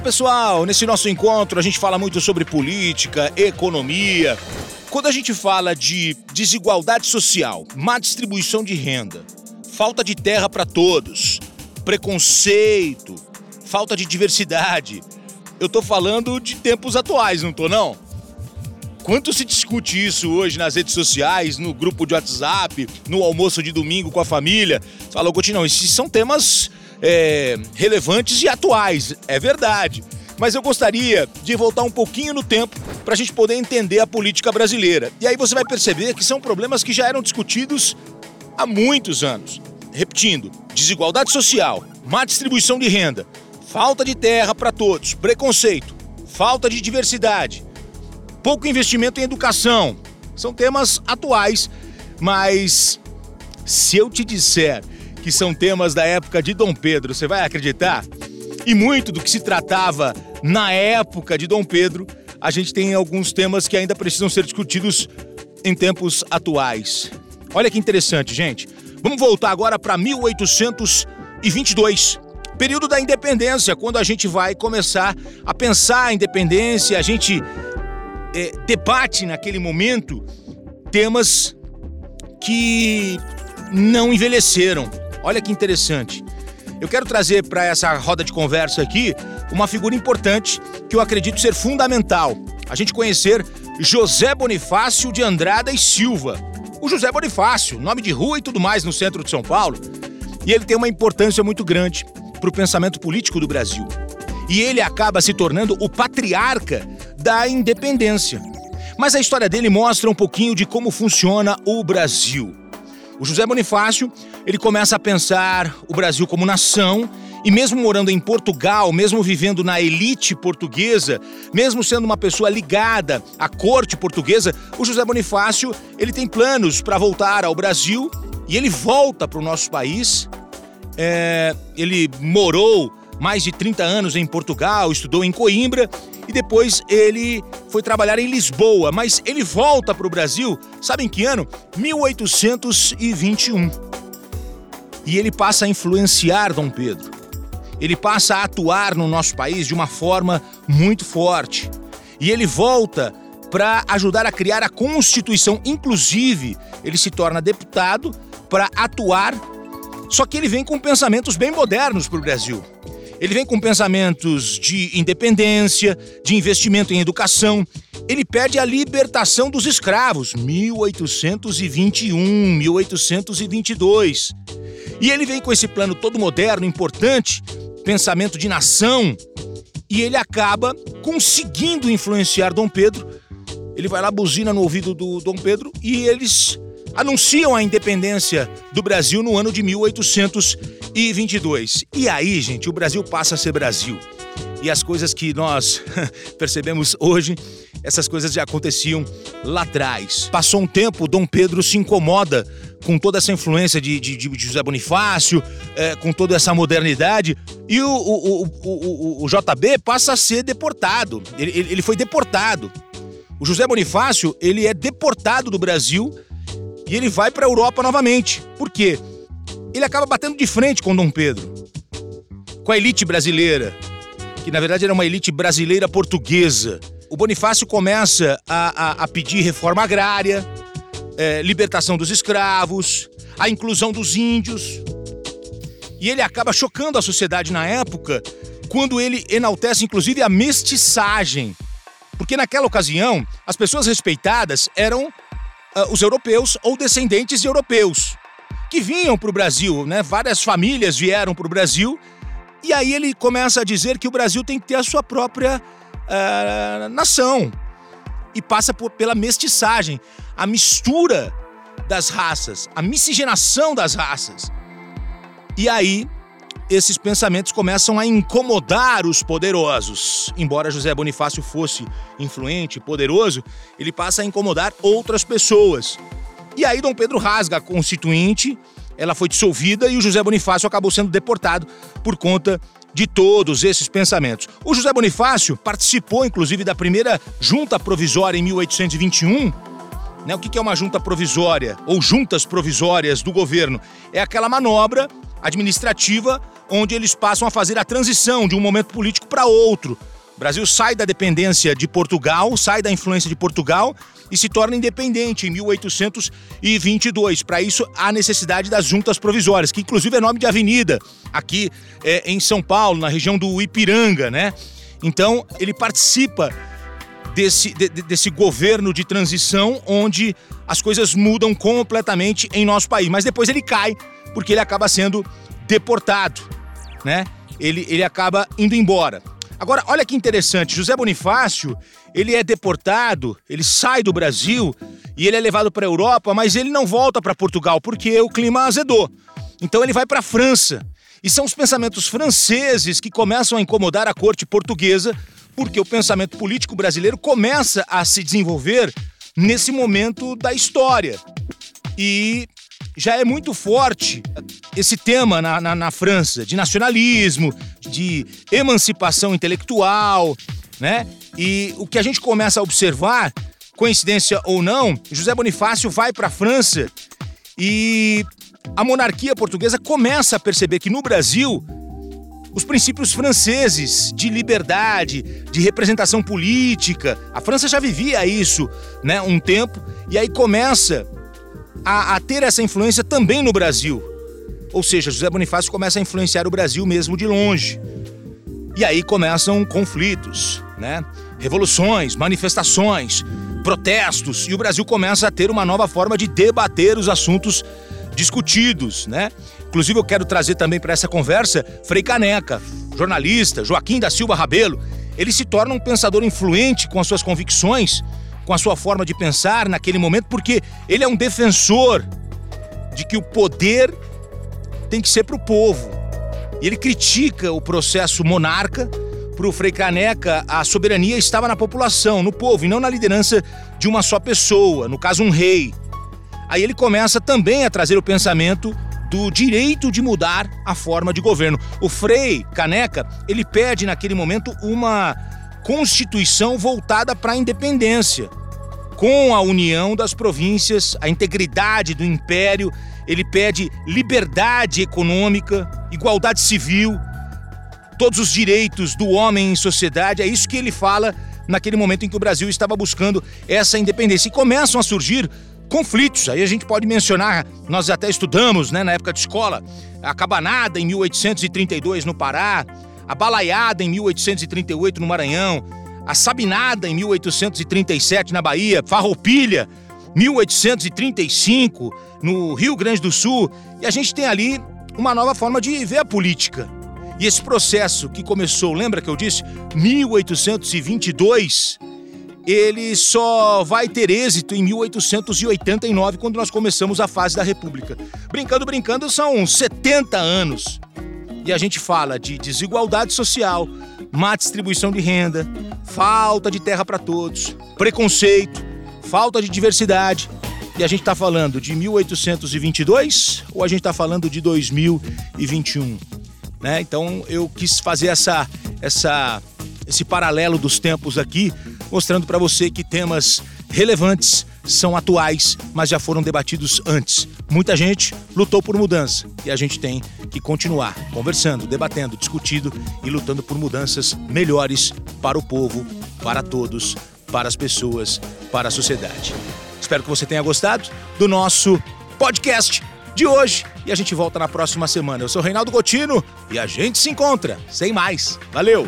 pessoal! Nesse nosso encontro a gente fala muito sobre política, economia. Quando a gente fala de desigualdade social, má distribuição de renda, falta de terra para todos, preconceito, falta de diversidade, eu tô falando de tempos atuais, não tô não? Quanto se discute isso hoje nas redes sociais, no grupo de WhatsApp, no almoço de domingo com a família? Fala, Coutinho, não, esses são temas é, relevantes e atuais, é verdade. Mas eu gostaria de voltar um pouquinho no tempo para a gente poder entender a política brasileira. E aí você vai perceber que são problemas que já eram discutidos há muitos anos. Repetindo: desigualdade social, má distribuição de renda, falta de terra para todos, preconceito, falta de diversidade, pouco investimento em educação. São temas atuais, mas se eu te disser que são temas da época de Dom Pedro, você vai acreditar? E muito do que se tratava na época de Dom Pedro, a gente tem alguns temas que ainda precisam ser discutidos em tempos atuais. Olha que interessante, gente. Vamos voltar agora para 1822, período da independência, quando a gente vai começar a pensar a independência, a gente é, debate naquele momento temas que não envelheceram. Olha que interessante. Eu quero trazer para essa roda de conversa aqui uma figura importante que eu acredito ser fundamental. A gente conhecer José Bonifácio de Andrada e Silva. O José Bonifácio, nome de rua e tudo mais no centro de São Paulo. E ele tem uma importância muito grande para o pensamento político do Brasil. E ele acaba se tornando o patriarca da independência. Mas a história dele mostra um pouquinho de como funciona o Brasil. O José Bonifácio, ele começa a pensar o Brasil como nação e mesmo morando em Portugal, mesmo vivendo na elite portuguesa, mesmo sendo uma pessoa ligada à corte portuguesa, o José Bonifácio, ele tem planos para voltar ao Brasil e ele volta para o nosso país. É, ele morou mais de 30 anos em Portugal, estudou em Coimbra e depois ele foi trabalhar em Lisboa, mas ele volta para o Brasil, sabe em que ano? 1821. E ele passa a influenciar Dom Pedro. Ele passa a atuar no nosso país de uma forma muito forte. E ele volta para ajudar a criar a Constituição. Inclusive, ele se torna deputado para atuar. Só que ele vem com pensamentos bem modernos para o Brasil. Ele vem com pensamentos de independência, de investimento em educação. Ele pede a libertação dos escravos, 1821, 1822. E ele vem com esse plano todo moderno, importante, pensamento de nação, e ele acaba conseguindo influenciar Dom Pedro. Ele vai lá, buzina no ouvido do Dom Pedro e eles anunciam a independência do Brasil no ano de 1822. E aí, gente, o Brasil passa a ser Brasil. E as coisas que nós percebemos hoje, essas coisas já aconteciam lá atrás. Passou um tempo, Dom Pedro se incomoda com toda essa influência de, de, de José Bonifácio, é, com toda essa modernidade, e o, o, o, o, JB passa a ser deportado. Ele, ele foi deportado. O José Bonifácio, ele é deportado do Brasil e ele vai para a Europa novamente. Por quê? Ele acaba batendo de frente com Dom Pedro, com a elite brasileira, que na verdade era uma elite brasileira portuguesa. O Bonifácio começa a, a, a pedir reforma agrária, é, libertação dos escravos, a inclusão dos índios. E ele acaba chocando a sociedade na época, quando ele enaltece inclusive a mestiçagem. Porque naquela ocasião, as pessoas respeitadas eram uh, os europeus ou descendentes de europeus que vinham para o Brasil, né? Várias famílias vieram para o Brasil e aí ele começa a dizer que o Brasil tem que ter a sua própria uh, nação e passa por, pela mestiçagem, a mistura das raças, a miscigenação das raças. E aí esses pensamentos começam a incomodar os poderosos. Embora José Bonifácio fosse influente, poderoso, ele passa a incomodar outras pessoas. E aí Dom Pedro rasga a Constituinte, ela foi dissolvida e o José Bonifácio acabou sendo deportado por conta de todos esses pensamentos. O José Bonifácio participou, inclusive, da primeira junta provisória em 1821 Né? O que é uma junta provisória ou juntas provisórias do governo? É aquela manobra administrativa onde eles passam a fazer a transição de um momento político para outro. O Brasil sai da dependência de Portugal, sai da influência de Portugal e se torna independente em 1822. Para isso, há necessidade das juntas provisórias, que inclusive é nome de avenida aqui é, em São Paulo, na região do Ipiranga, né? Então, ele participa desse, de, desse governo de transição onde as coisas mudam completamente em nosso país. Mas depois ele cai, porque ele acaba sendo deportado, né? Ele, ele acaba indo embora. Agora, olha que interessante, José Bonifácio, ele é deportado, ele sai do Brasil e ele é levado para a Europa, mas ele não volta para Portugal porque o clima azedou. Então ele vai para a França. E são os pensamentos franceses que começam a incomodar a corte portuguesa, porque o pensamento político brasileiro começa a se desenvolver nesse momento da história. E já é muito forte esse tema na, na, na, França, de nacionalismo, de emancipação intelectual, né? E o que a gente começa a observar, coincidência ou não, José Bonifácio vai para a França e a monarquia portuguesa começa a perceber que no Brasil os princípios franceses de liberdade, de representação política, a França já vivia isso, né, um tempo, e aí começa a, a ter essa influência também no Brasil. Ou seja, José Bonifácio começa a influenciar o Brasil mesmo de longe. E aí começam conflitos, né? Revoluções, manifestações, protestos, e o Brasil começa a ter uma nova forma de debater os assuntos discutidos, né? Inclusive eu quero trazer também para essa conversa Frei Caneca, jornalista, Joaquim da Silva Rabelo. Ele se torna um pensador influente com as suas convicções com a sua forma de pensar naquele momento, porque ele é um defensor de que o poder tem que ser para o povo. E ele critica o processo monarca. Para o Frei Caneca, a soberania estava na população, no povo, e não na liderança de uma só pessoa, no caso, um rei. Aí ele começa também a trazer o pensamento do direito de mudar a forma de governo. O Frei Caneca, ele pede naquele momento uma constituição voltada para a independência com a união das províncias, a integridade do império, ele pede liberdade econômica, igualdade civil, todos os direitos do homem em sociedade. É isso que ele fala naquele momento em que o Brasil estava buscando essa independência. E começam a surgir conflitos. Aí a gente pode mencionar, nós até estudamos né, na época de escola, a Cabanada em 1832 no Pará, a Balaiada em 1838 no Maranhão, a Sabinada em 1837 na Bahia, Farroupilha 1835 no Rio Grande do Sul, e a gente tem ali uma nova forma de ver a política. E esse processo que começou, lembra que eu disse, 1822, ele só vai ter êxito em 1889, quando nós começamos a fase da República. Brincando, brincando, são 70 anos. E a gente fala de desigualdade social, má distribuição de renda, falta de terra para todos, preconceito, falta de diversidade. E a gente está falando de 1822 ou a gente está falando de 2021? Né? Então eu quis fazer essa, essa, esse paralelo dos tempos aqui, mostrando para você que temas relevantes são atuais, mas já foram debatidos antes. Muita gente lutou por mudança e a gente tem que continuar conversando, debatendo, discutindo e lutando por mudanças melhores para o povo, para todos, para as pessoas, para a sociedade. Espero que você tenha gostado do nosso podcast de hoje e a gente volta na próxima semana. Eu sou Reinaldo Gotino e a gente se encontra. Sem mais. Valeu!